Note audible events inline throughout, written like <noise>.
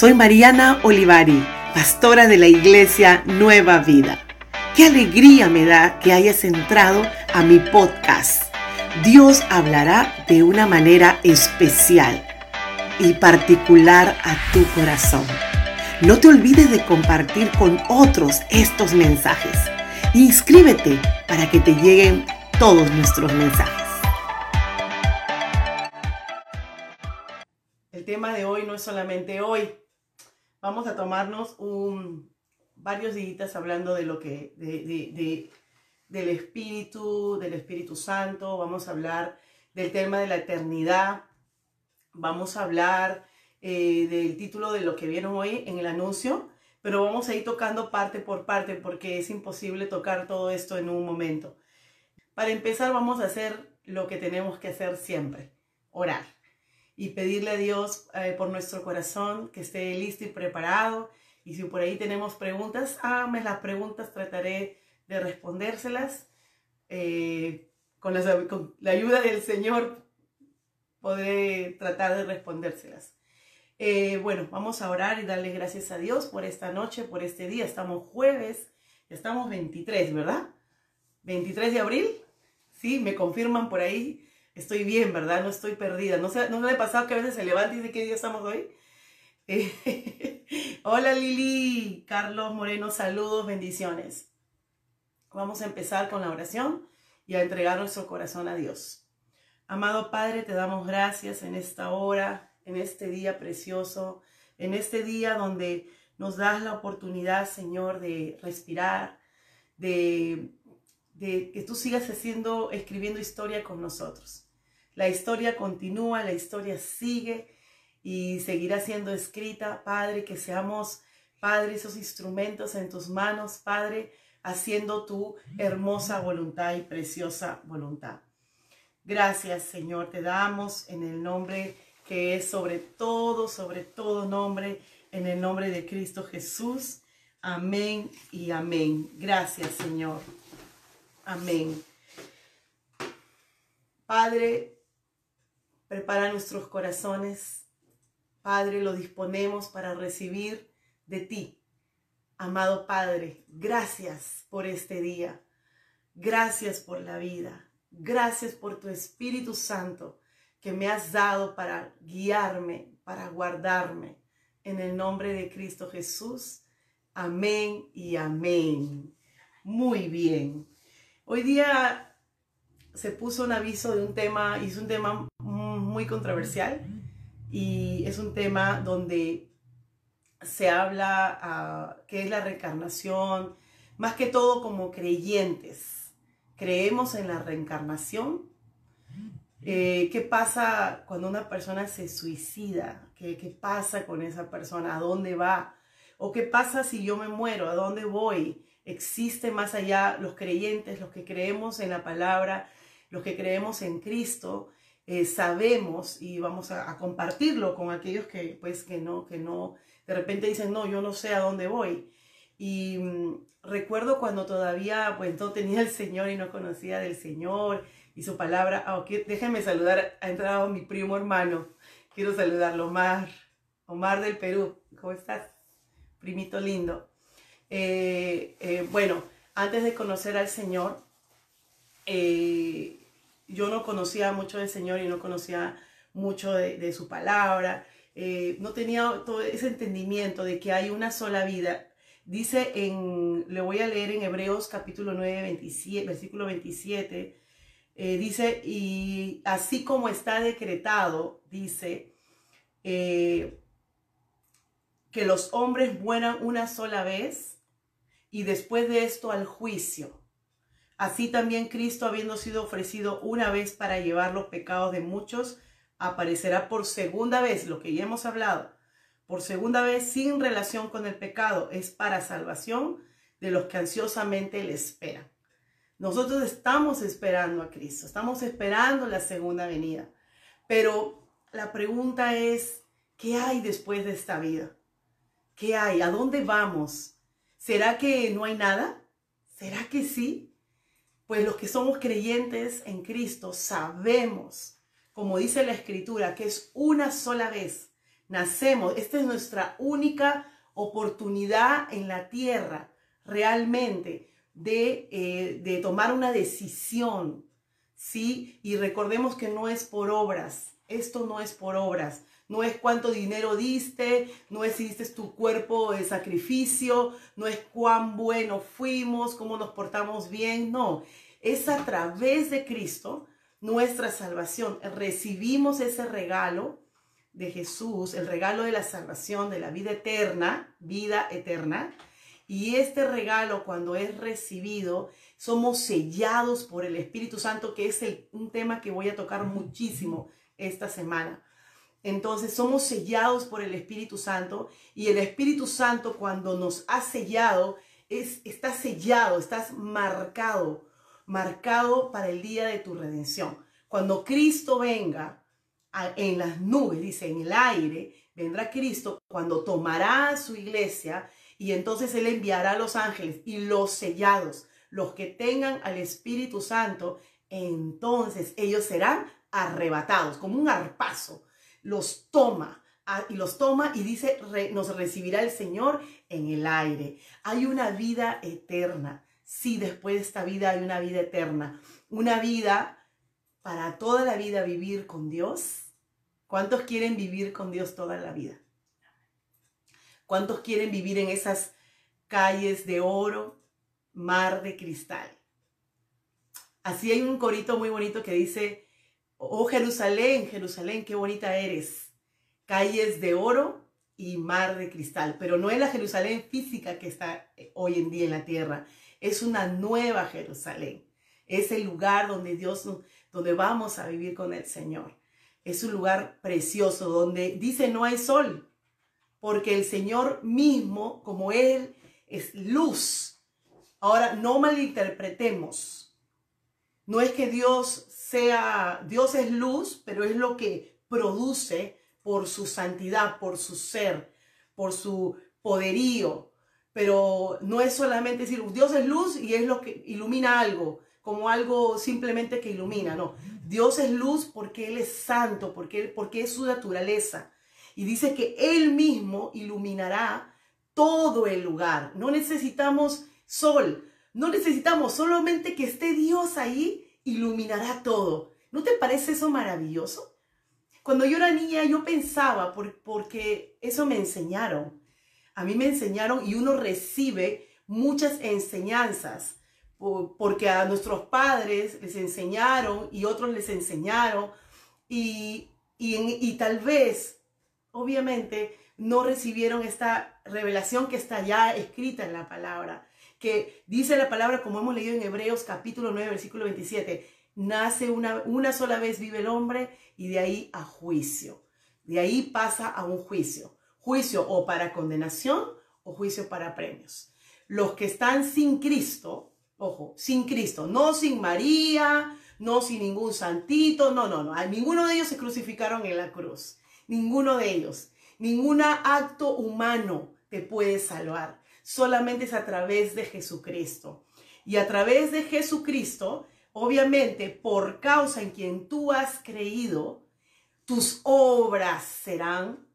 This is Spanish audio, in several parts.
Soy Mariana Olivari, pastora de la iglesia Nueva Vida. Qué alegría me da que hayas entrado a mi podcast. Dios hablará de una manera especial y particular a tu corazón. No te olvides de compartir con otros estos mensajes. Inscríbete para que te lleguen todos nuestros mensajes. El tema de hoy no es solamente hoy. Vamos a tomarnos varios días hablando de lo que, de, del Espíritu, del Espíritu Santo. Vamos a hablar del tema de la eternidad. Vamos a hablar eh, del título de lo que vieron hoy en el anuncio, pero vamos a ir tocando parte por parte porque es imposible tocar todo esto en un momento. Para empezar vamos a hacer lo que tenemos que hacer siempre, orar y pedirle a Dios eh, por nuestro corazón que esté listo y preparado. Y si por ahí tenemos preguntas, háganme las preguntas, trataré de respondérselas. Eh, con, con la ayuda del Señor podré tratar de respondérselas. Eh, bueno, vamos a orar y darle gracias a Dios por esta noche, por este día. Estamos jueves, estamos 23, ¿verdad? 23 de abril. Sí, me confirman por ahí. Estoy bien, ¿verdad? No estoy perdida. No se, no le ha pasado que a veces se levanta y dice qué día estamos hoy. <laughs> hola Lili, Carlos Moreno, saludos, bendiciones. Vamos a empezar con la oración y a entregar nuestro corazón a Dios. Amado Padre, te damos gracias en esta hora en este día precioso, en este día donde nos das la oportunidad, Señor, de respirar, de, de que tú sigas haciendo, escribiendo historia con nosotros. La historia continúa, la historia sigue y seguirá siendo escrita, Padre, que seamos, Padre, esos instrumentos en tus manos, Padre, haciendo tu hermosa voluntad y preciosa voluntad. Gracias, Señor, te damos en el nombre que es sobre todo, sobre todo nombre, en el nombre de Cristo Jesús. Amén y amén. Gracias, Señor. Amén. Padre, prepara nuestros corazones. Padre, lo disponemos para recibir de ti. Amado Padre, gracias por este día. Gracias por la vida. Gracias por tu Espíritu Santo que me has dado para guiarme, para guardarme. En el nombre de Cristo Jesús. Amén y amén. Muy bien. Hoy día se puso un aviso de un tema, y es un tema muy controversial, y es un tema donde se habla uh, que es la reencarnación, más que todo como creyentes. Creemos en la reencarnación, eh, ¿Qué pasa cuando una persona se suicida? ¿Qué, ¿Qué pasa con esa persona? ¿A dónde va? ¿O qué pasa si yo me muero? ¿A dónde voy? ¿Existe más allá los creyentes, los que creemos en la palabra, los que creemos en Cristo? Eh, sabemos y vamos a, compartirlo con aquellos que pues que no, que no, de repente dicen, no, yo no sé a dónde voy. Y mm, recuerdo cuando todavía pues no tenía el Señor y no conocía del Señor y su palabra. Oh, déjenme saludar, ha entrado mi primo hermano. Quiero saludarlo, Omar, Omar del Perú. ¿Cómo estás? Primito lindo. Eh, eh, bueno, antes de conocer al Señor, eh, yo no conocía mucho del Señor y no conocía mucho de, su palabra. no tenía todo ese entendimiento de que hay una sola vida. Dice en, le voy a leer en Hebreos capítulo 9, 27, versículo 27, eh, dice, y así como está decretado, dice, que los hombres mueran una sola vez y después de esto al juicio. Así también Cristo, habiendo sido ofrecido una vez para llevar los pecados de muchos, aparecerá por segunda vez, lo que ya hemos hablado, por segunda vez sin relación con el pecado, es para salvación de los que ansiosamente le esperan. Nosotros estamos esperando a Cristo, estamos esperando la segunda venida. Pero la pregunta es, ¿qué hay después de esta vida? ¿Qué hay? ¿A dónde vamos? ¿Será que no hay nada? ¿Será que sí? Pues los que somos creyentes en Cristo sabemos, como dice la Escritura, que es una sola vez nacemos. Esta es nuestra única oportunidad en la tierra, realmente, de, eh, de tomar una decisión, ¿sí? Y recordemos que no es por obras, esto no es por obras, no es cuánto dinero diste, no es si diste tu cuerpo de sacrificio, no es cuán bueno fuimos, cómo nos portamos bien, no. Es a través de Cristo nuestra salvación. Recibimos ese regalo de Jesús, el regalo de la salvación, de la vida eterna, vida eterna. Y este regalo cuando es recibido, somos sellados por el Espíritu Santo, que es un tema que voy a tocar muchísimo esta semana. Entonces somos sellados por el Espíritu Santo y el Espíritu Santo cuando nos ha sellado, es, está sellado, estás marcado, marcado para el día de tu redención. Cuando Cristo venga en las nubes, dice, en el aire, vendrá Cristo cuando tomará su iglesia y entonces Él enviará a los ángeles y los sellados, los que tengan al Espíritu Santo, entonces ellos serán arrebatados como un arpazo los toma ah, y los toma y dice, nos recibirá el Señor en el aire. Hay una vida eterna. Sí, después de esta vida hay una vida eterna. Una vida para toda la vida vivir con Dios. ¿Cuántos quieren vivir con Dios toda la vida? ¿Cuántos quieren vivir en esas calles de oro, mar de cristal? Así hay un corito muy bonito que dice, Oh Jerusalén, Jerusalén, qué bonita eres. Calles de oro y mar de cristal. Pero no es la Jerusalén física que está eh, hoy en día en la tierra. Es una nueva Jerusalén. Es el lugar donde Dios, donde vamos a vivir con el Señor. Es un lugar precioso donde dice no hay sol. Porque el Señor mismo, como Él, es luz. Ahora, no malinterpretemos. No es que Dios sea, Dios es luz, pero es lo que produce por su santidad, por su ser, por su poderío. Pero no es solamente decir, Dios es luz y es lo que ilumina algo, como algo simplemente que ilumina, no. Dios es luz porque Él es santo, porque, porque es su naturaleza. Y dice que Él mismo iluminará todo el lugar. No necesitamos sol, no necesitamos solamente que esté Dios ahí iluminará todo. ¿No te parece eso maravilloso? Cuando yo era niña yo pensaba, porque eso me enseñaron. A mí me enseñaron y uno recibe muchas enseñanzas, porque a nuestros padres les enseñaron y otros les enseñaron y, y tal vez, obviamente, no recibieron esta revelación que está ya escrita en la palabra que dice la palabra, como hemos leído en Hebreos capítulo 9, versículo 27, nace una, una sola vez vive el hombre y de ahí a juicio. De ahí pasa a un juicio. Juicio o para condenación o juicio para premios. Los que están sin Cristo, ojo, sin Cristo, no sin María, no sin ningún santito, no, no, no. Ninguno de ellos se crucificaron en la cruz. Ninguno de ellos. Ningún acto humano te puede salvar solamente es a través de Jesucristo. Y a través de Jesucristo, obviamente, por causa en quien tú has creído, tus obras serán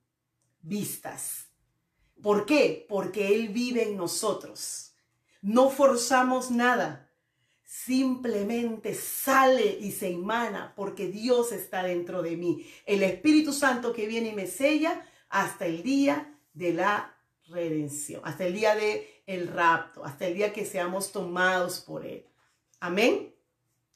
vistas. ¿Por qué? Porque Él vive en nosotros. No forzamos nada. Simplemente sale y se emana porque Dios está dentro de mí. El Espíritu Santo que viene y me sella hasta el día de la redención, hasta el día de el rapto, hasta el día que seamos tomados por él. Amén.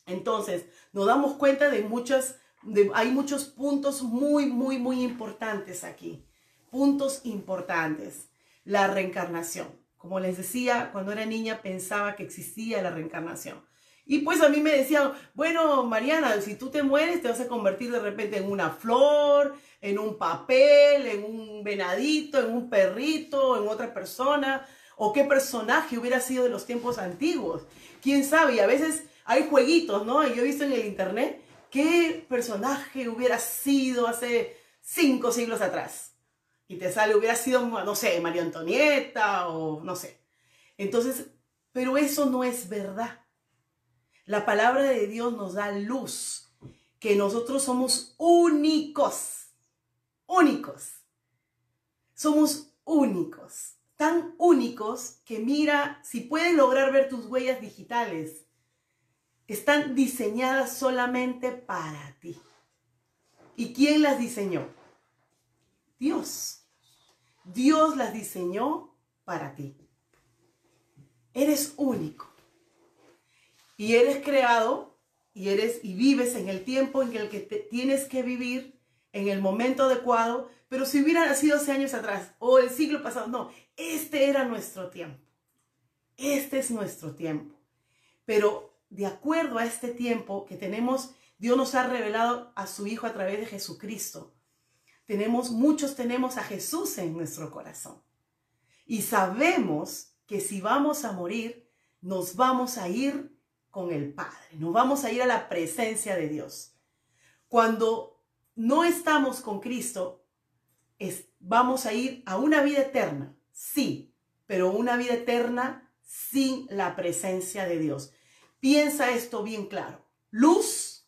Entonces, nos damos cuenta de muchas de, hay muchos puntos muy muy muy importantes aquí. Puntos importantes. La reencarnación. Como les decía, cuando era niña pensaba que existía la reencarnación. Y pues a mí me decían, bueno, Mariana, si tú te mueres, te vas a convertir de repente en una flor, en un papel, en un venadito, en un perrito, en otra persona, o qué personaje hubiera sido de los tiempos antiguos. ¿Quién sabe? Y a veces hay jueguitos, ¿no? Yo he visto en el internet qué personaje hubiera sido hace cinco siglos atrás. Y te sale, hubiera sido, no sé, María Antonieta o no sé. Entonces, pero eso no es verdad. La palabra de Dios nos da luz, que nosotros somos únicos, únicos. Somos únicos, tan únicos que mira, si puedes lograr ver tus huellas digitales, están diseñadas solamente para ti. ¿Y quién las diseñó? Dios. Dios las diseñó para ti. Eres único. Y eres creado y eres y vives en el tiempo en el que tienes que vivir en el momento adecuado, pero si hubiera nacido hace años atrás o el siglo pasado, no, este era nuestro tiempo. Este es nuestro tiempo. Pero de acuerdo a este tiempo que tenemos, Dios nos ha revelado a su Hijo a través de Jesucristo. Tenemos, muchos tenemos a Jesús en nuestro corazón. Y sabemos que si vamos a morir, nos vamos a ir con el Padre, nos vamos a ir a la presencia de Dios. Cuando no estamos con Cristo, vamos a ir a una vida eterna, sí, pero una vida eterna sin la presencia de Dios. Piensa esto bien claro. Luz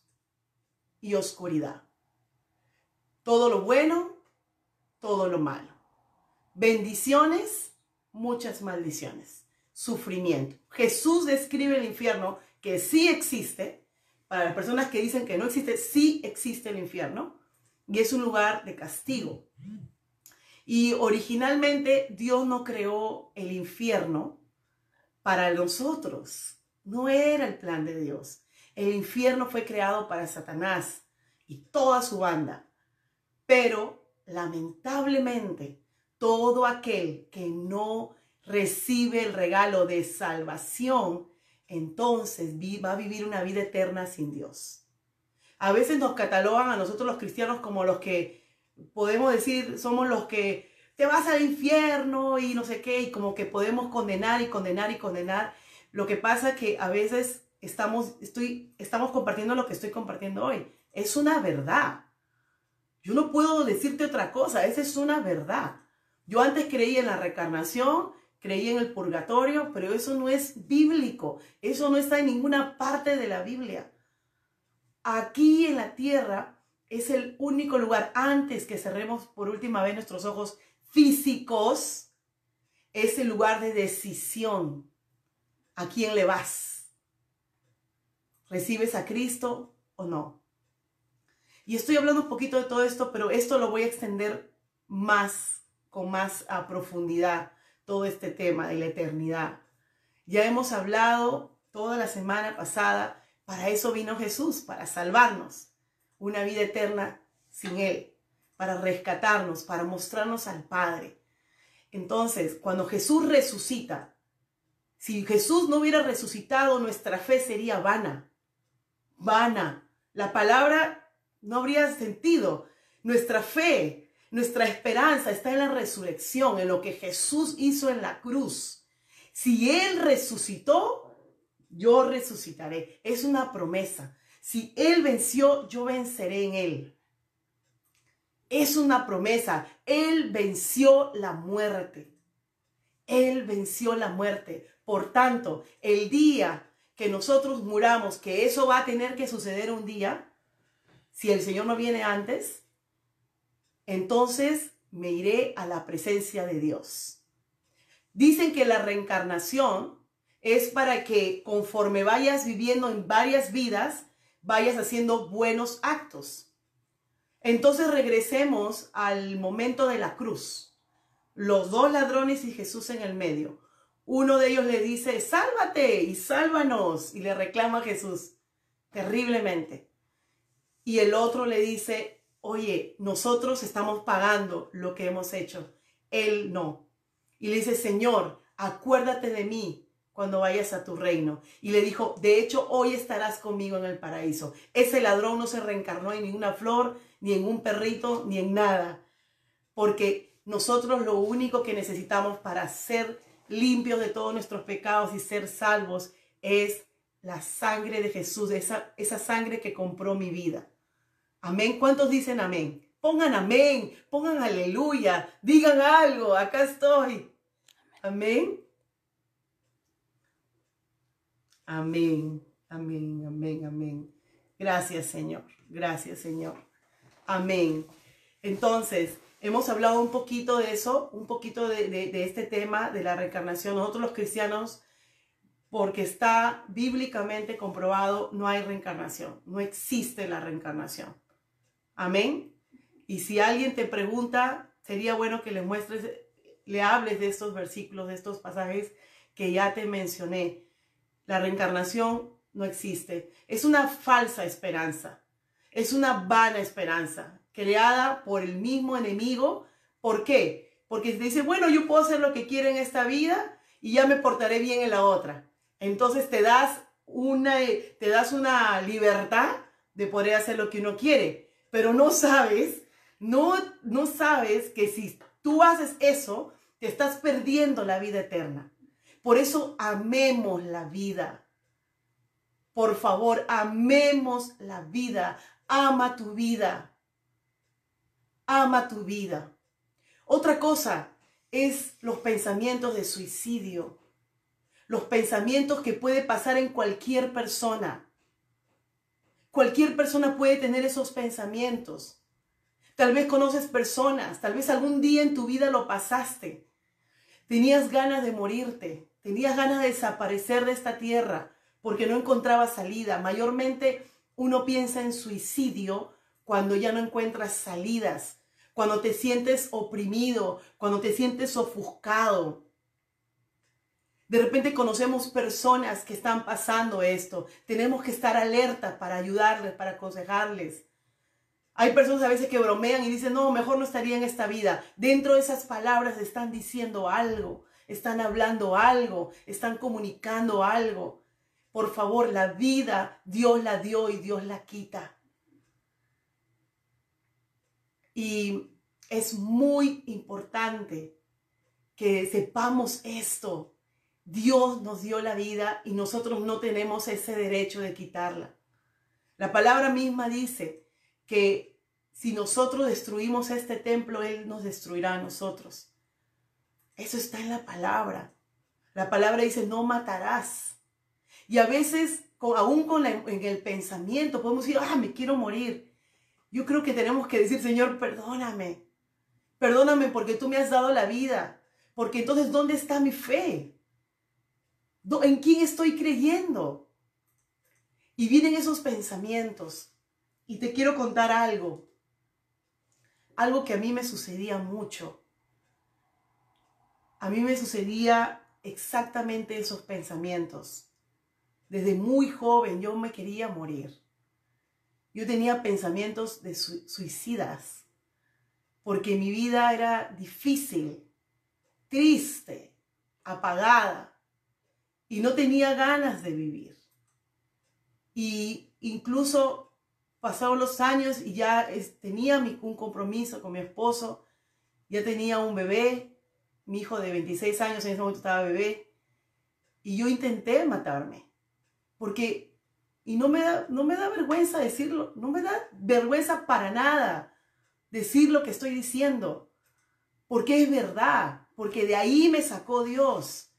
y oscuridad. Todo lo bueno, todo lo malo. Bendiciones, muchas maldiciones. Sufrimiento. Jesús describe el infierno que sí existe. Para las personas que dicen que no existe, sí existe el infierno. Y es un lugar de castigo. Y originalmente Dios no creó el infierno para nosotros. No era el plan de Dios. El infierno fue creado para Satanás y toda su banda. Pero lamentablemente, todo aquel que no recibe el regalo de salvación, entonces va a vivir una vida eterna sin Dios. A veces nos catalogan a nosotros los cristianos como los que podemos decir somos los que te vas al infierno y no sé qué, y como que podemos condenar y condenar y condenar. Lo que pasa que a veces estamos, estoy, estamos compartiendo lo que estoy compartiendo hoy. Es una verdad. Yo no puedo decirte otra cosa, esa es una verdad. Yo antes creía en la reencarnación, creía en el purgatorio, pero eso no es bíblico, eso no está en ninguna parte de la Biblia. Aquí en la tierra es el único lugar, antes que cerremos por última vez nuestros ojos físicos, es el lugar de decisión. ¿A quién le vas? ¿Recibes a Cristo o no? Y estoy hablando un poquito de todo esto, pero esto lo voy a extender más, con más a profundidad, todo este tema de la eternidad. Ya hemos hablado toda la semana pasada, para eso vino Jesús, para salvarnos, una vida eterna sin Él, para rescatarnos, para mostrarnos al Padre. Entonces, cuando Jesús resucita, si Jesús no hubiera resucitado, nuestra fe sería vana. Vana. La palabra no habría sentido. Nuestra fe, nuestra esperanza está en la resurrección, en lo que Jesús hizo en la cruz. Si Él resucitó, yo resucitaré. Es una promesa. Si Él venció, yo venceré en Él. Es una promesa. Él venció la muerte. Él venció la muerte. Por tanto, el día que nosotros muramos, que eso va a tener que suceder un día, si el Señor no viene antes, entonces me iré a la presencia de Dios. Dicen que la reencarnación es para que conforme vayas viviendo en varias vidas, vayas haciendo buenos actos. Entonces regresemos al momento de la cruz. Los dos ladrones y Jesús en el medio. Uno de ellos le dice, sálvate y sálvanos. Y le reclama a Jesús terriblemente. Y el otro le dice, oye, nosotros estamos pagando lo que hemos hecho. Él no. Y le dice, Señor, acuérdate de mí cuando vayas a tu reino. Y le dijo, de hecho, hoy estarás conmigo en el paraíso. Ese ladrón no se reencarnó en ninguna flor, ni en un perrito, ni en nada. Porque nosotros lo único que necesitamos para ser limpios de todos nuestros pecados y ser salvos es la sangre de Jesús, esa, esa sangre que compró mi vida. Amén. ¿Cuántos dicen amén? Pongan amén, pongan aleluya, digan algo, acá estoy. Amén. Amén, amén, amén, amén. Gracias Señor, gracias Señor. Amén. Entonces, hemos hablado un poquito de eso, un poquito de, este tema de la reencarnación. Nosotros los cristianos, porque está bíblicamente comprobado, no hay reencarnación, no existe la reencarnación. Amén. Y si alguien te pregunta, sería bueno que le muestres, le hables de estos versículos, de estos pasajes que ya te mencioné. La reencarnación no existe. Es una falsa esperanza. Es una vana esperanza creada por el mismo enemigo. ¿Por qué? Porque dice, bueno, yo puedo hacer lo que quiero en esta vida y ya me portaré bien en la otra. Entonces te das una, te das una libertad de poder hacer lo que uno quiere, pero no sabes, no, no sabes que si tú haces eso, te estás perdiendo la vida eterna. Por eso amemos la vida. Por favor, amemos la vida. Ama tu vida. Ama tu vida. Otra cosa es los pensamientos de suicidio. Los pensamientos que puede pasar en cualquier persona. Cualquier persona puede tener esos pensamientos. Tal vez conoces personas, tal vez algún día en tu vida lo pasaste. Tenías ganas de morirte, tenías ganas de desaparecer de esta tierra porque no encontraba salida. Mayormente uno piensa en suicidio cuando ya no encuentras salidas, cuando te sientes oprimido, cuando te sientes ofuscado. De repente conocemos personas que están pasando esto. Tenemos que estar alerta para ayudarles, para aconsejarles. Hay personas a veces que bromean y dicen, no, mejor no estaría en esta vida. Dentro de esas palabras están diciendo algo, están hablando algo, están comunicando algo. Por favor, la vida Dios la dio y Dios la quita. Y es muy importante que sepamos esto. Dios nos dio la vida y nosotros no tenemos ese derecho de quitarla. La palabra misma dice que si nosotros destruimos este templo, Él nos destruirá a nosotros. Eso está en la palabra. La palabra dice, no matarás. Y a veces, aún con en el pensamiento, podemos decir, ah, me quiero morir. Yo creo que tenemos que decir, Señor, perdóname. Perdóname porque tú me has dado la vida. Porque entonces, ¿dónde está mi fe? ¿En quién estoy creyendo? Y vienen esos pensamientos. Y te quiero contar algo. Algo que a mí me sucedía mucho. A mí me sucedía exactamente esos pensamientos. Desde muy joven yo me quería morir. Yo tenía pensamientos de suicidas, porque mi vida era difícil, triste, apagada, y no tenía ganas de vivir. Y incluso pasaron los años y ya tenía un compromiso con mi esposo, ya tenía un bebé, mi hijo de 26 años en ese momento estaba bebé, y yo intenté matarme. Porque, y no me, da, no me da vergüenza decirlo, no me da vergüenza para nada decir lo que estoy diciendo, porque es verdad, porque de ahí me sacó Dios,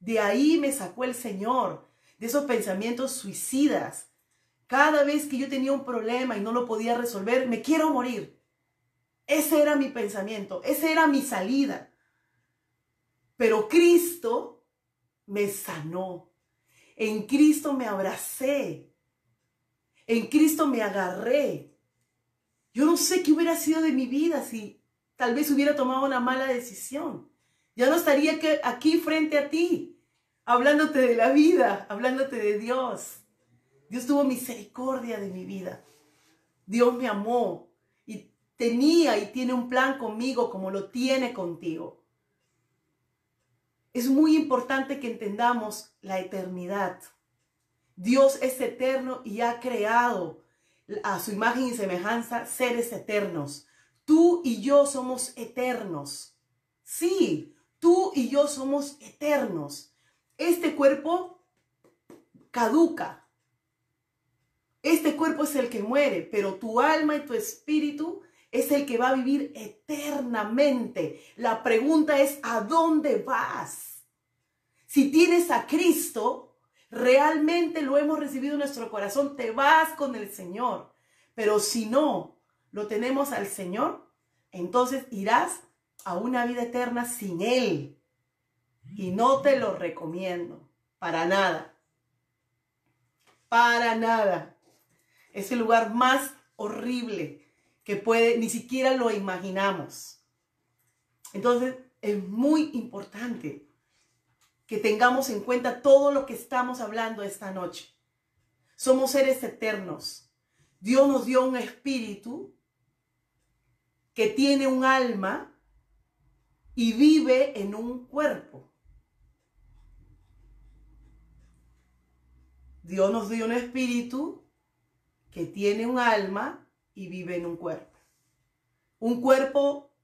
de ahí me sacó el Señor, de esos pensamientos suicidas. Cada vez que yo tenía un problema y no lo podía resolver, me quiero morir. Ese era mi pensamiento, esa era mi salida. Pero Cristo me sanó. En Cristo me abracé. En Cristo me agarré. Yo no sé qué hubiera sido de mi vida si tal vez hubiera tomado una mala decisión. Ya no estaría aquí frente a ti, hablándote de la vida, hablándote de Dios. Dios tuvo misericordia de mi vida. Dios me amó y tenía y tiene un plan conmigo como lo tiene contigo. Es muy importante que entendamos la eternidad. Dios es eterno y ha creado a su imagen y semejanza seres eternos. Tú y yo somos eternos. Sí, tú y yo somos eternos. Este cuerpo caduca. Este cuerpo es el que muere, pero tu alma y tu espíritu es el que va a vivir eternamente. La pregunta es, ¿a dónde vas? Si tienes a Cristo, realmente lo hemos recibido en nuestro corazón, te vas con el Señor. Pero si no lo tenemos al Señor, entonces irás a una vida eterna sin Él. Y no te lo recomiendo, para nada. Para nada. Es el lugar más horrible que puede, ni siquiera lo imaginamos. Entonces, es muy importante que tengamos en cuenta todo lo que estamos hablando esta noche. Somos seres eternos. Dios nos dio un espíritu que tiene un alma y vive en un cuerpo. Dios nos dio un espíritu que tiene un alma y vive en un cuerpo. Un cuerpo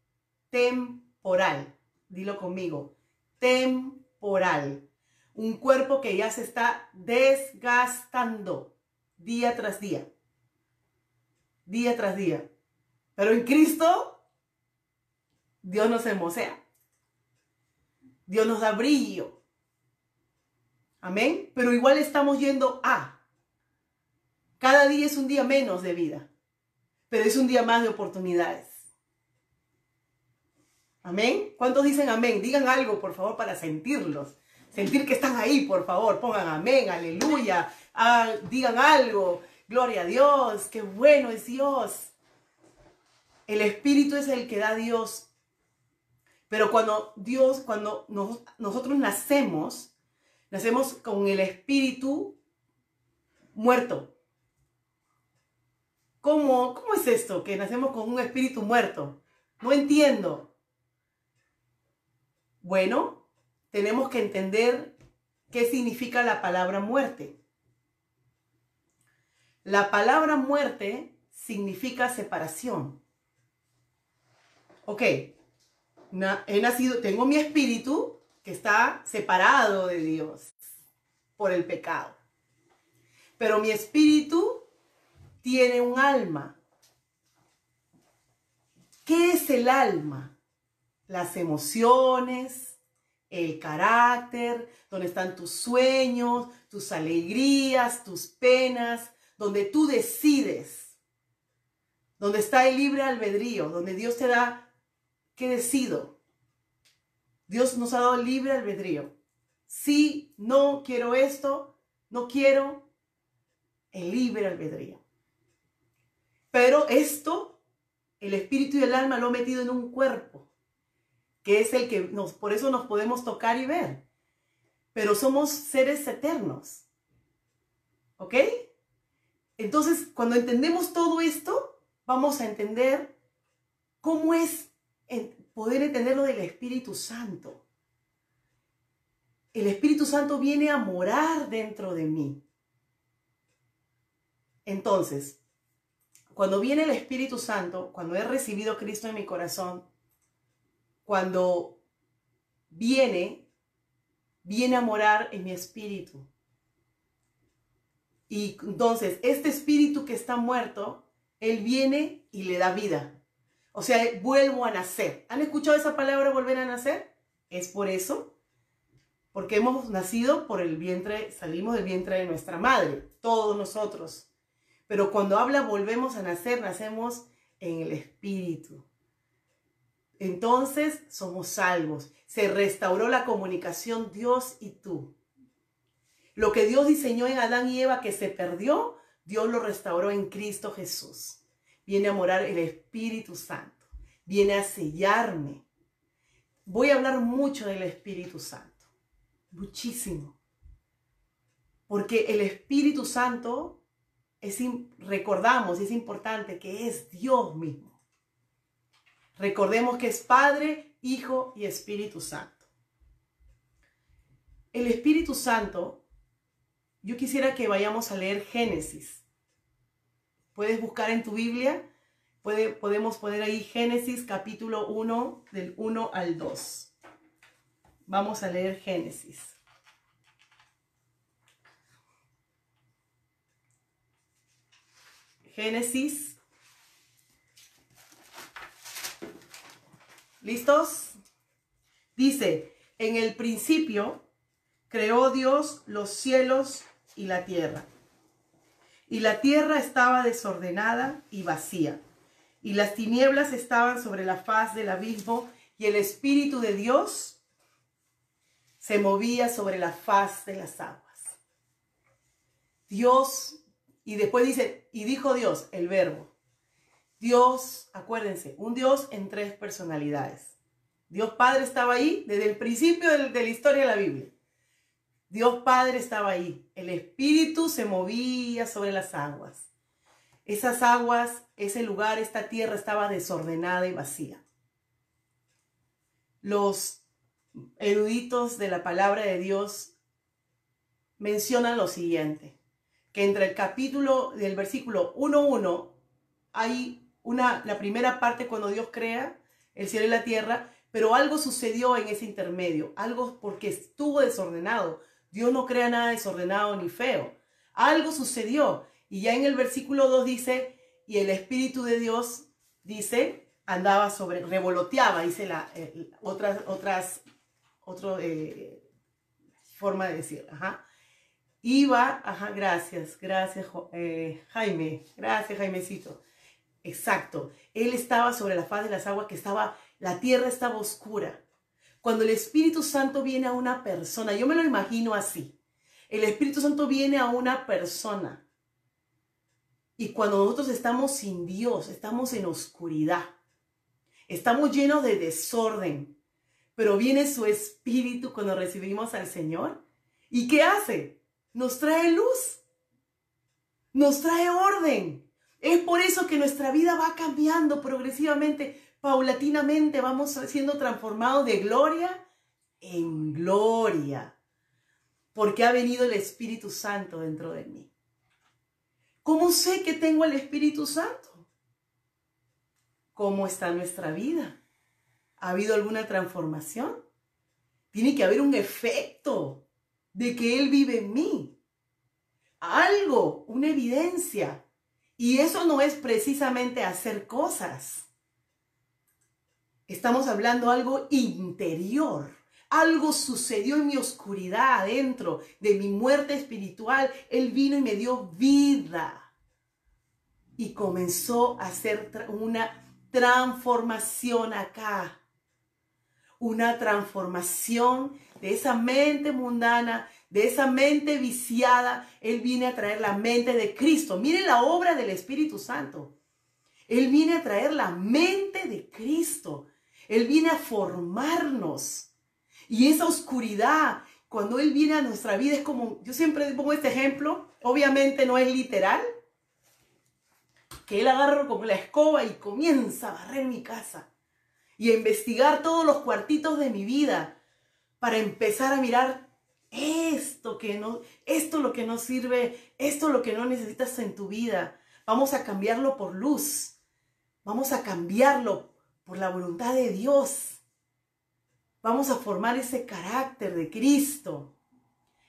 temporal. Dilo conmigo. Temporal. Un cuerpo que ya se está desgastando día tras día. Día tras día. Pero en Cristo, Dios nos hermosea. Dios nos da brillo. Amén. Pero igual estamos yendo a. Cada día es un día menos de vida. Pero es un día más de oportunidades. Amén. ¿Cuántos dicen amén? Digan algo, por favor, para sentirlos. Sentir que están ahí, por favor. Pongan amén, aleluya. Ah, digan algo. Gloria a Dios. Qué bueno es Dios. El Espíritu es el que da Dios. Pero cuando Dios, cuando nosotros nacemos, nacemos con el Espíritu muerto. ¿Cómo, ¿Cómo es esto? Que nacemos con un espíritu muerto. No entiendo. Bueno, tenemos que entender qué significa la palabra muerte. La palabra muerte significa separación ok, he nacido, tengo mi espíritu que está separado de Dios por el pecado. Pero mi espíritu tiene un alma. ¿Qué es el alma? Las emociones, el carácter, donde están tus sueños, tus alegrías, tus penas, donde tú decides, donde está el libre albedrío, donde Dios te da ¿Qué decido? Dios nos ha dado libre albedrío. Sí, no, quiero esto, no quiero, el libre albedrío. Pero esto, el espíritu y el alma lo ha metido en un cuerpo, que es el que nos, por eso nos podemos tocar y ver. Pero somos seres eternos. ¿Ok? Entonces, cuando entendemos todo esto, vamos a entender cómo es poder entender lo del Espíritu Santo. El Espíritu Santo viene a morar dentro de mí. Entonces, cuando viene el Espíritu Santo, cuando he recibido Cristo en mi corazón, cuando viene, viene a morar en mi espíritu. Y entonces, este espíritu que está muerto, Él viene y le da vida. O sea, vuelvo a nacer. ¿Han escuchado esa palabra volver a nacer? Es por eso. Porque hemos nacido por el vientre, salimos del vientre de nuestra madre, todos nosotros. Pero cuando habla volvemos a nacer, nacemos en el Espíritu. Entonces somos salvos. Se restauró la comunicación Dios y tú. Lo que Dios diseñó en Adán y Eva que se perdió, Dios lo restauró en Cristo Jesús viene a morar el Espíritu Santo, viene a sellarme. Voy a hablar mucho del Espíritu Santo, muchísimo. Porque el Espíritu Santo, es, recordamos, es importante que es Dios mismo. Recordemos que es Padre, Hijo y Espíritu Santo. El Espíritu Santo, yo quisiera que vayamos a leer Génesis Puedes buscar en tu Biblia, puede, podemos poner ahí Génesis capítulo 1 del 1 al 2. Vamos a leer Génesis. Génesis. ¿Listos? Dice, en el principio creó Dios los cielos y la tierra y la tierra estaba desordenada y vacía, y las tinieblas estaban sobre la faz del abismo y el Espíritu de Dios se movía sobre la faz de las aguas. Dios, y después dice, y dijo Dios, el verbo. Dios, acuérdense, un Dios en tres personalidades. Dios Padre estaba ahí desde el principio de la historia de la Biblia. Dios Padre estaba ahí. El Espíritu se movía sobre las aguas. Esas aguas, ese lugar, esta tierra estaba desordenada y vacía. Los eruditos de la palabra de Dios mencionan lo siguiente, que entre el capítulo del versículo 1.1 hay una, la primera parte cuando Dios crea el cielo y la tierra, pero algo sucedió en ese intermedio, algo porque estuvo desordenado. Dios no crea nada desordenado ni feo. Algo sucedió y ya en el versículo 2 dice, y el Espíritu de Dios, dice, andaba sobre, revoloteaba, dice la, otras, otras, otra eh, forma de decir, ajá. Iba, ajá, gracias, gracias eh, Jaime, gracias Jaimecito. Exacto, él estaba sobre la faz de las aguas que estaba, la tierra estaba oscura. Cuando el Espíritu Santo viene a una persona, yo me lo imagino así, el Espíritu Santo viene a una persona y cuando nosotros estamos sin Dios, estamos en oscuridad, estamos llenos de desorden, pero viene su espíritu cuando recibimos al Señor. ¿Y qué hace? Nos trae luz, nos trae orden. Es por eso que nuestra vida va cambiando progresivamente, paulatinamente, vamos siendo transformados de gloria en gloria, porque ha venido el Espíritu Santo dentro de mí. ¿Cómo sé que tengo el Espíritu Santo? ¿Cómo está nuestra vida? ¿Ha habido alguna transformación? Tiene que haber un efecto de que Él vive en mí. Algo, una evidencia. Y eso no es precisamente hacer cosas. Estamos hablando algo interior. Algo sucedió en mi oscuridad adentro de mi muerte espiritual. Él vino y me dio vida. Y comenzó a hacer una transformación acá. Una transformación de esa mente mundana, de esa mente viciada. Él viene a traer la mente de Cristo. Miren la obra del Espíritu Santo. Él viene a traer la mente de Cristo. Él viene a formarnos. Y esa oscuridad, cuando Él viene a nuestra vida, es como, yo siempre pongo este ejemplo, obviamente no es literal, que Él agarra con la escoba y comienza a barrer mi casa y a investigar todos los cuartitos de mi vida para empezar a mirar esto que no, esto lo que no sirve, esto lo que no necesitas en tu vida. Vamos a cambiarlo por luz. Vamos a cambiarlo por la voluntad de Dios. Vamos a formar ese carácter de Cristo.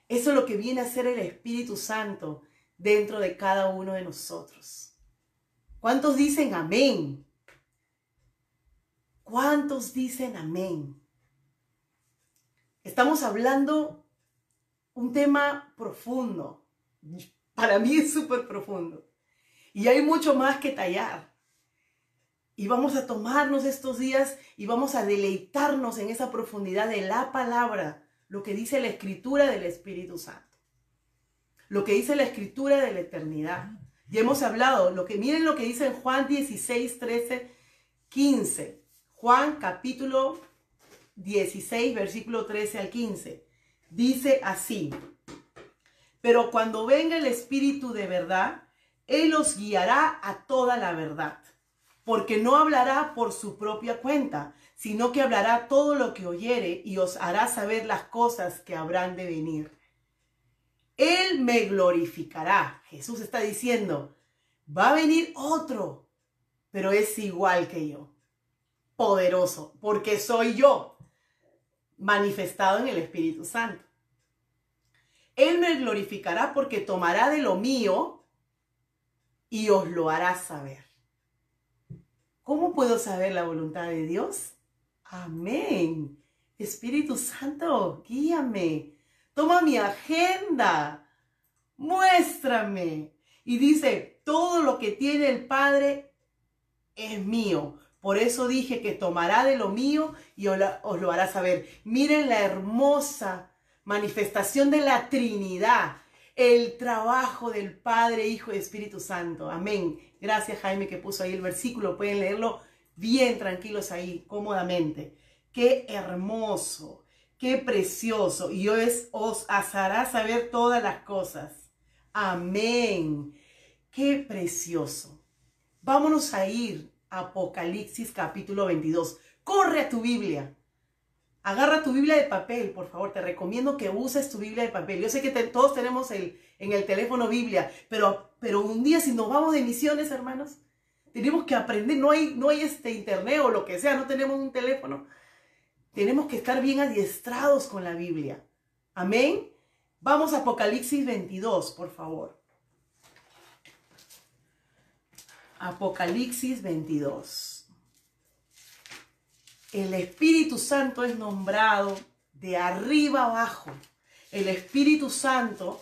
Eso es lo que viene a ser el Espíritu Santo dentro de cada uno de nosotros. ¿Cuántos dicen amén? ¿Cuántos dicen amén? Estamos hablando un tema profundo. Para mí es súper profundo. Y hay mucho más que tallar. Y vamos a tomarnos estos días y vamos a deleitarnos en esa profundidad de la palabra, lo que dice la escritura del Espíritu Santo. Lo que dice la escritura de la eternidad. Ya hemos hablado, lo que miren lo que dice en Juan 16, 13, 15. Juan capítulo 16, versículo 13 al 15. Dice así, pero cuando venga el Espíritu de verdad, Él os guiará a toda la verdad porque no hablará por su propia cuenta, sino que hablará todo lo que oyere y os hará saber las cosas que habrán de venir. Él me glorificará. Jesús está diciendo, va a venir otro, pero es igual que yo, poderoso, porque soy yo, manifestado en el Espíritu Santo. Él me glorificará porque tomará de lo mío y os lo hará saber. ¿Cómo puedo saber la voluntad de Dios? Amén. Espíritu Santo, guíame. Toma mi agenda. Muéstrame. Y dice, todo lo que tiene el Padre es mío. Por eso dije que tomará de lo mío y os lo hará saber. Miren la hermosa manifestación de la Trinidad, el trabajo del Padre, Hijo y Espíritu Santo. Amén. Gracias Jaime que puso ahí el versículo. Pueden leerlo bien tranquilos ahí, cómodamente. Qué hermoso, qué precioso. Y os, os hará saber todas las cosas. Amén. Qué precioso. Vámonos a ir Apocalipsis capítulo 22. Corre a tu Biblia. Agarra tu Biblia de papel, por favor. Te recomiendo que uses tu Biblia de papel. Yo sé que todos tenemos el, en el teléfono Biblia, pero, pero un día si nos vamos de misiones, hermanos, tenemos que aprender. No hay, no hay este internet o lo que sea, no tenemos un teléfono. Tenemos que estar bien adiestrados con la Biblia. Amén. Vamos a Apocalipsis 22, por favor. Apocalipsis 22. El Espíritu Santo es nombrado de arriba abajo. El Espíritu Santo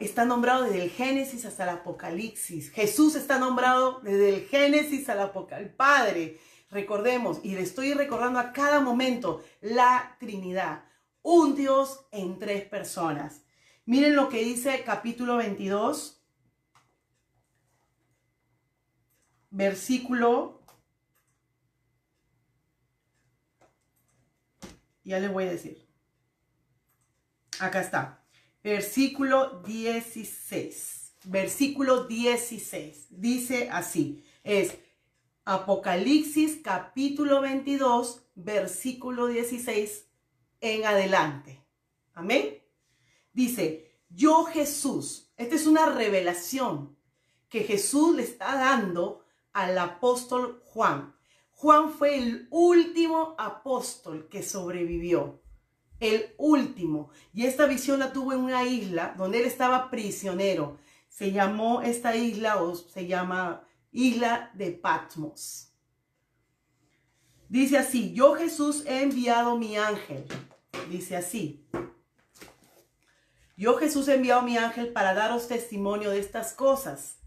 está nombrado desde el Génesis hasta el Apocalipsis. Jesús está nombrado desde el Génesis al Apocalipsis. Padre, recordemos, y le estoy recordando a cada momento, la Trinidad. Un Dios en tres personas. Miren lo que dice capítulo 22, versículo, ya les voy a decir, acá está, versículo 16, versículo 16, dice así, es Apocalipsis capítulo 22, versículo 16 en adelante. Amén. Dice, yo Jesús, esta es una revelación que Jesús le está dando al apóstol Juan. Juan fue el último apóstol que sobrevivió. El último. Y esta visión la tuvo en una isla donde él estaba prisionero. Se llamó esta isla o se llama isla de Patmos. Dice así, yo Jesús he enviado mi ángel. Dice así. Yo Jesús he enviado mi ángel para daros testimonio de estas cosas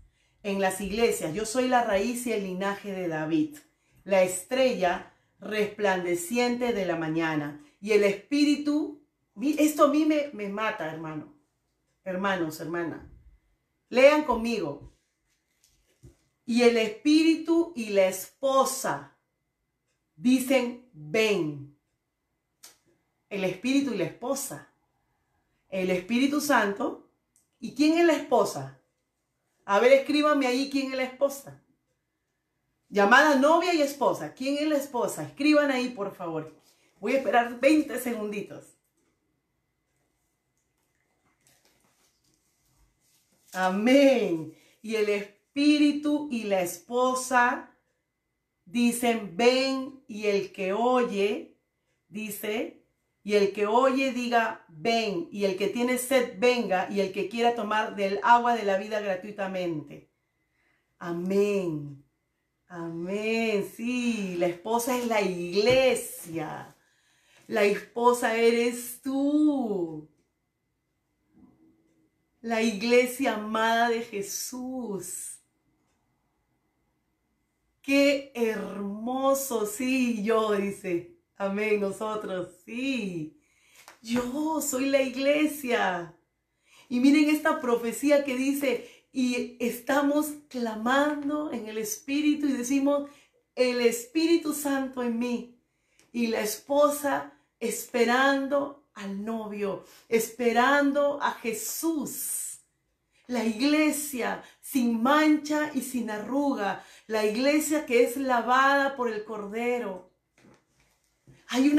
en las iglesias. Yo soy la raíz y el linaje de David, la estrella resplandeciente de la mañana. Y el espíritu, esto a mí me, me mata, hermano, hermanos, hermana. Lean conmigo. Y el espíritu y la esposa dicen, ven. El espíritu y la esposa. El Espíritu Santo. ¿Y quién es la esposa? A ver, escríbanme ahí quién es la esposa. Llamada novia y esposa. ¿Quién es la esposa? Escriban ahí, por favor. Voy a esperar 20 segunditos. Amén. Y el espíritu y la esposa dicen, ven, y el que oye, dice, y el que oye diga, ven, y el que tiene sed, venga, y el que quiera tomar del agua de la vida gratuitamente. Amén. Amén. Sí, la esposa es la iglesia. La esposa eres tú. La iglesia amada de Jesús. Qué hermoso, sí, yo, dice. Amén, nosotros, sí. Yo soy la iglesia. Y miren esta profecía que dice, y estamos clamando en el Espíritu y decimos, el Espíritu Santo en mí. Y la esposa esperando al novio, esperando a Jesús. La iglesia sin mancha y sin arruga. La iglesia que es lavada por el Cordero. Hay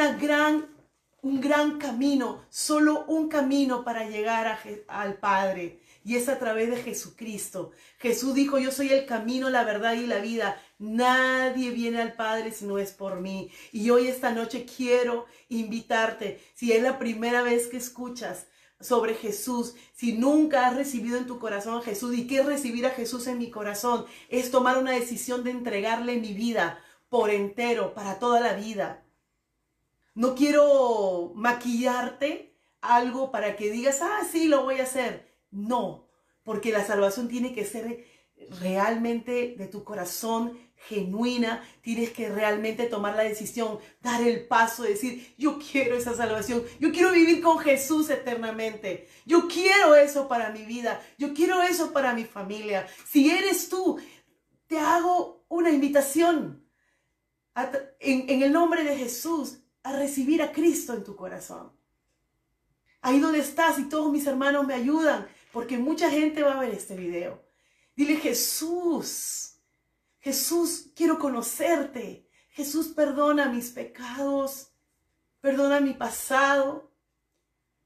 un gran camino, solo un camino para llegar al Padre. Y es a través de Jesucristo. Jesús dijo, yo soy el camino, la verdad y la vida. Nadie viene al Padre si no es por mí. Y hoy esta noche quiero invitarte, si es la primera vez que escuchas sobre Jesús, si nunca has recibido en tu corazón a Jesús, ¿y qué es recibir a Jesús en mi corazón? Es tomar una decisión de entregarle mi vida por entero, para toda la vida. No quiero maquillarte algo para que digas, ah, sí, lo voy a hacer. No, porque la salvación tiene que ser realmente de tu corazón genuina, tienes que realmente tomar la decisión, dar el paso, decir, yo quiero esa salvación, yo quiero vivir con Jesús eternamente, yo quiero eso para mi vida, yo quiero eso para mi familia. Si eres tú, te hago una invitación en, en el nombre de Jesús a recibir a Cristo en tu corazón. Ahí donde estás y todos mis hermanos me ayudan, porque mucha gente va a ver este video. Dile, Jesús, Jesús, quiero conocerte. Jesús, perdona mis pecados. Perdona mi pasado.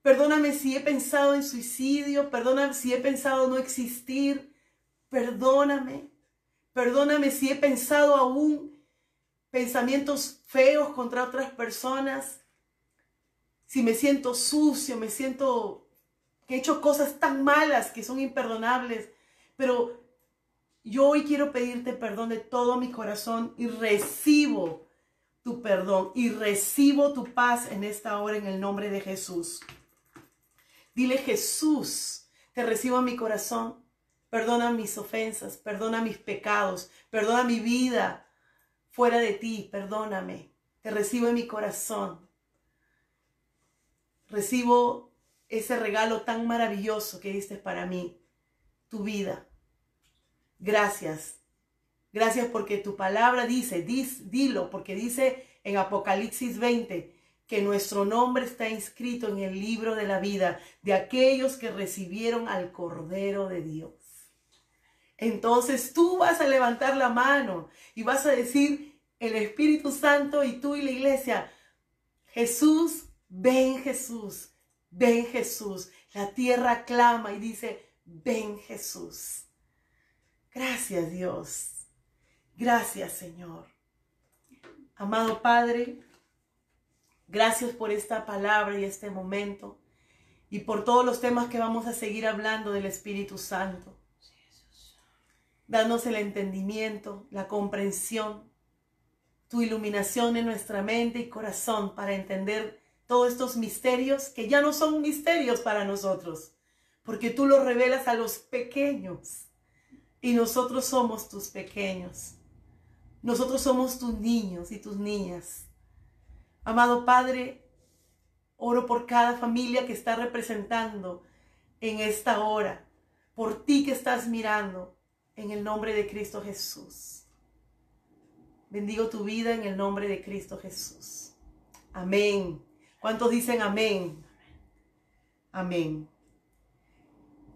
Perdóname si he pensado en suicidio. Perdóname si he pensado no existir. Perdóname. Perdóname si he pensado aún pensamientos feos contra otras personas. Si me siento sucio, me siento que he hecho cosas tan malas que son imperdonables. Pero yo hoy quiero pedirte perdón de todo mi corazón y recibo tu perdón y recibo tu paz en esta hora en el nombre de Jesús. Dile Jesús, te recibo en mi corazón. Perdona mis ofensas, perdona mis pecados, perdona mi vida fuera de ti, perdóname. Te recibo en mi corazón. Recibo ese regalo tan maravilloso que diste para mí, tu vida. Gracias. Gracias porque tu palabra dice, dilo, porque dice en Apocalipsis 20 que nuestro nombre está inscrito en el libro de la vida de aquellos que recibieron al Cordero de Dios. Entonces tú vas a levantar la mano y vas a decir, el Espíritu Santo y tú y la iglesia, Jesús, ven Jesús, ven Jesús. La tierra clama y dice, ven Jesús. Gracias Dios. Gracias Señor. Amado Padre, gracias por esta palabra y este momento y por todos los temas que vamos a seguir hablando del Espíritu Santo. Danos el entendimiento, la comprensión, tu iluminación en nuestra mente y corazón para entender todos estos misterios que ya no son misterios para nosotros, porque tú los revelas a los pequeños y nosotros somos tus pequeños. Nosotros somos tus niños y tus niñas. Amado Padre, oro por cada familia que está representando en esta hora, por ti que estás mirando, en el nombre de Cristo Jesús. Bendigo tu vida en el nombre de Cristo Jesús. Amén. ¿Cuántos dicen amén? Amén.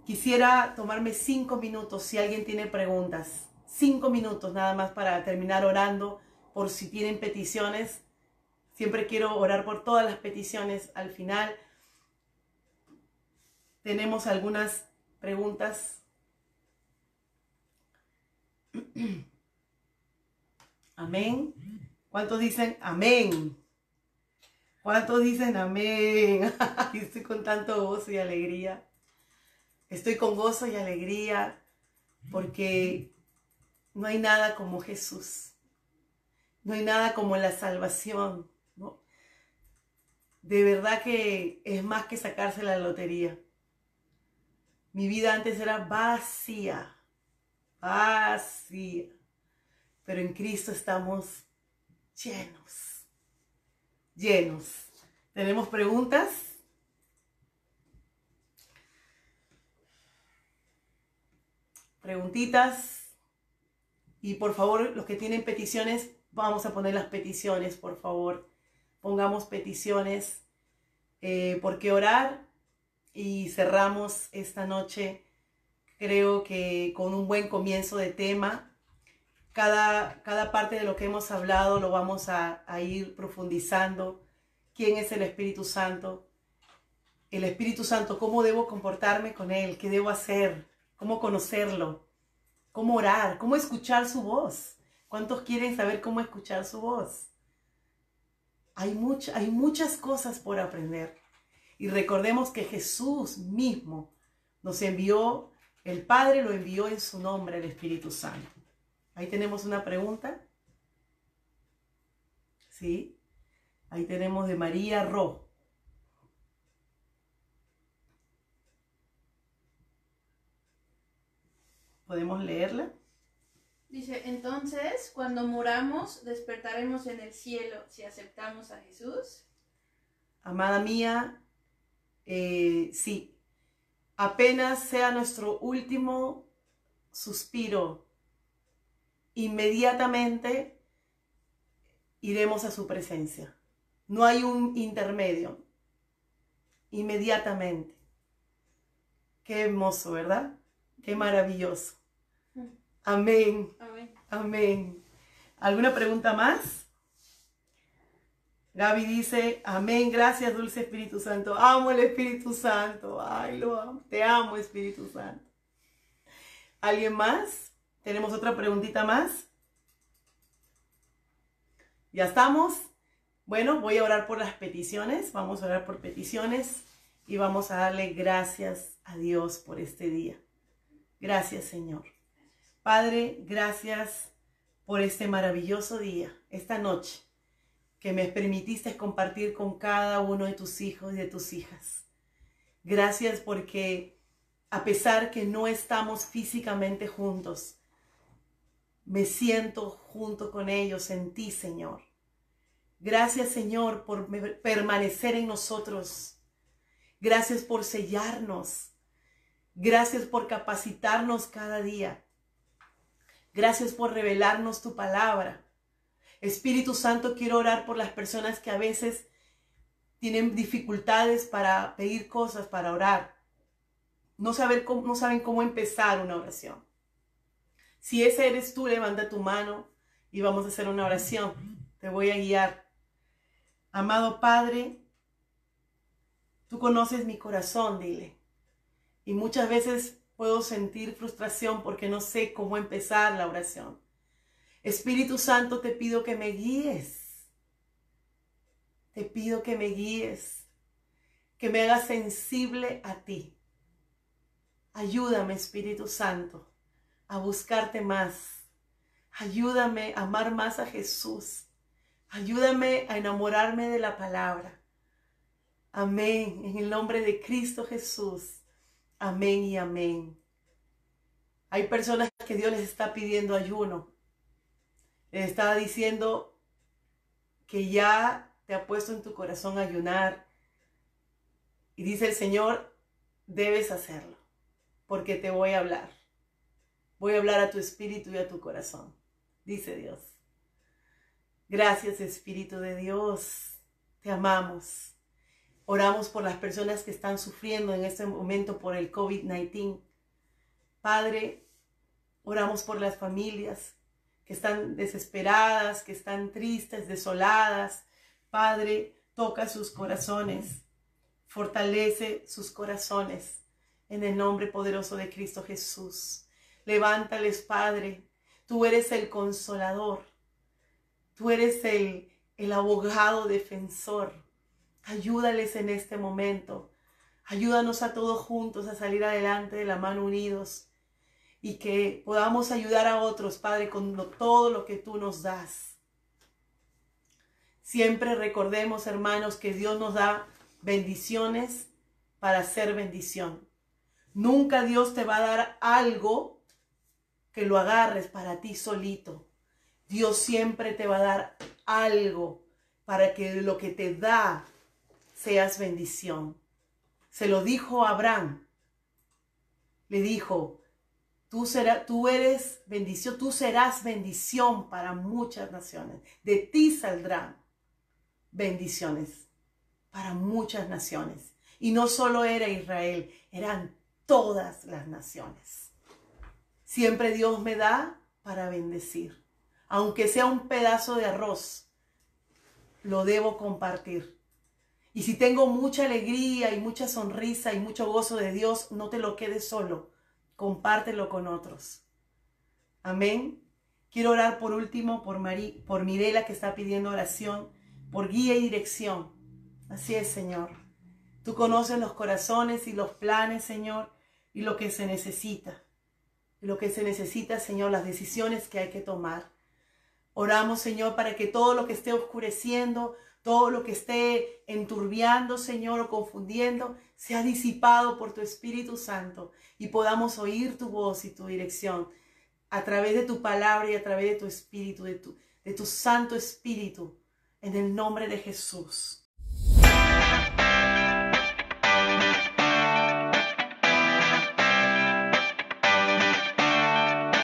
Quisiera tomarme cinco minutos si alguien tiene preguntas. Cinco minutos nada más para terminar orando por si tienen peticiones. Siempre quiero orar por todas las peticiones al final. Tenemos algunas preguntas. Amén. ¿Cuántos dicen amén? ¿Cuántos dicen amén? <laughs> Estoy con tanto gozo y alegría. Estoy con gozo y alegría porque no hay nada como Jesús. No hay nada como la salvación. De verdad que es más que sacarse la lotería. Mi vida antes era vacía, vacía. Pero en Cristo estamos llenos, llenos. ¿Tenemos preguntas? preguntitas. Y por favor, los que tienen peticiones, vamos a poner las peticiones, por favor. Pongamos peticiones, eh, porque orar y cerramos esta noche, creo que con un buen comienzo de tema. Cada, cada parte de lo que hemos hablado lo vamos a, a ir profundizando. ¿Quién es el Espíritu Santo? El Espíritu Santo, ¿cómo debo comportarme con Él? ¿Qué debo hacer? cómo conocerlo, cómo orar, cómo escuchar su voz. ¿Cuántos quieren saber cómo escuchar su voz? Hay, hay muchas cosas por aprender. Y recordemos que Jesús mismo nos envió, el Padre lo envió en su nombre, el Espíritu Santo. Ahí tenemos una pregunta. ¿Sí? Ahí tenemos de María Ro. ¿Podemos leerla? Dice, entonces, cuando muramos, despertaremos en el cielo si aceptamos a Jesús. Amada mía, eh, sí, apenas sea nuestro último suspiro, inmediatamente iremos a su presencia. No hay un intermedio. Inmediatamente. Qué hermoso, ¿verdad? Qué maravilloso. Amén. Amén. Amén. ¿Alguna pregunta más? Gaby dice, amén, gracias dulce Espíritu Santo. Amo el Espíritu Santo. Ay, lo amo. Te amo, Espíritu Santo. ¿Alguien más? ¿Tenemos otra preguntita más? ¿Ya estamos? Bueno, voy a orar por las peticiones. Vamos a orar por peticiones y vamos a darle gracias a Dios por este día. Gracias, Señor. Padre, gracias por este maravilloso día, esta noche, que me permitiste compartir con cada uno de tus hijos y de tus hijas. Gracias porque a pesar que no estamos físicamente juntos, me siento junto con ellos en ti, Señor. Gracias, Señor, por permanecer en nosotros. Gracias por sellarnos. Gracias por capacitarnos cada día. Gracias por revelarnos tu palabra. Espíritu Santo, quiero orar por las personas que a veces tienen dificultades para pedir cosas, para orar. No, saber no saben cómo empezar una oración. Si ese eres tú, levanta tu mano y vamos a hacer una oración. Te voy a guiar. Amado Padre, tú conoces mi corazón, dile. Y muchas veces puedo sentir frustración porque no sé cómo empezar la oración. Espíritu Santo, te pido que me guíes. Te pido que me guíes, que me hagas sensible a ti. Ayúdame, Espíritu Santo, a buscarte más. Ayúdame a amar más a Jesús. Ayúdame a enamorarme de la palabra. Amén. En el nombre de Cristo Jesús. Amén y amén. Hay personas que Dios les está pidiendo ayuno. Está diciendo que ya te ha puesto en tu corazón ayunar. Y dice el Señor, debes hacerlo, porque te voy a hablar. Voy a hablar a tu espíritu y a tu corazón, dice Dios. Gracias Espíritu de Dios, te amamos. Oramos por las personas que están sufriendo en este momento por el COVID-19. Padre, oramos por las familias están desesperadas, que están tristes, desoladas. Padre, toca sus corazones, fortalece sus corazones en el nombre poderoso de Cristo Jesús. Levántales, Padre. Tú eres el consolador. Tú eres el, el abogado defensor. Ayúdales en este momento. Ayúdanos a todos juntos a salir adelante de la mano unidos y que podamos ayudar a otros, Padre, con todo lo que tú nos das. Siempre recordemos, hermanos, que Dios nos da bendiciones para hacer bendición. Nunca Dios te va a dar algo que lo agarres para ti solito. Dios siempre te va a dar algo para que lo que te da seas bendición. Se lo dijo a Abraham. Le dijo, tú, será, tú eres bendición, tú serás bendición para muchas naciones. De ti saldrán bendiciones para muchas naciones. Y no solo era Israel, eran todas las naciones. Siempre Dios me da para bendecir. Aunque sea un pedazo de arroz, lo debo compartir. Y si tengo mucha alegría y mucha sonrisa y mucho gozo de Dios, no te lo quedes solo, compártelo con otros. Amén. Quiero orar por último por, por Mirela que está pidiendo oración, por guía y dirección. Así es, Señor. Tú conoces los corazones y los planes, Señor, y lo que se necesita. Y lo que se necesita, Señor, las decisiones que hay que tomar. Oramos, Señor, para que todo lo que esté oscureciendo, todo lo que esté enturbiando, Señor, o confundiendo, sea disipado por tu Espíritu Santo y podamos oír tu voz y tu dirección. a través de tu palabra y a través de tu espíritu, de tu, de tu Santo Espíritu, en el nombre de Jesús.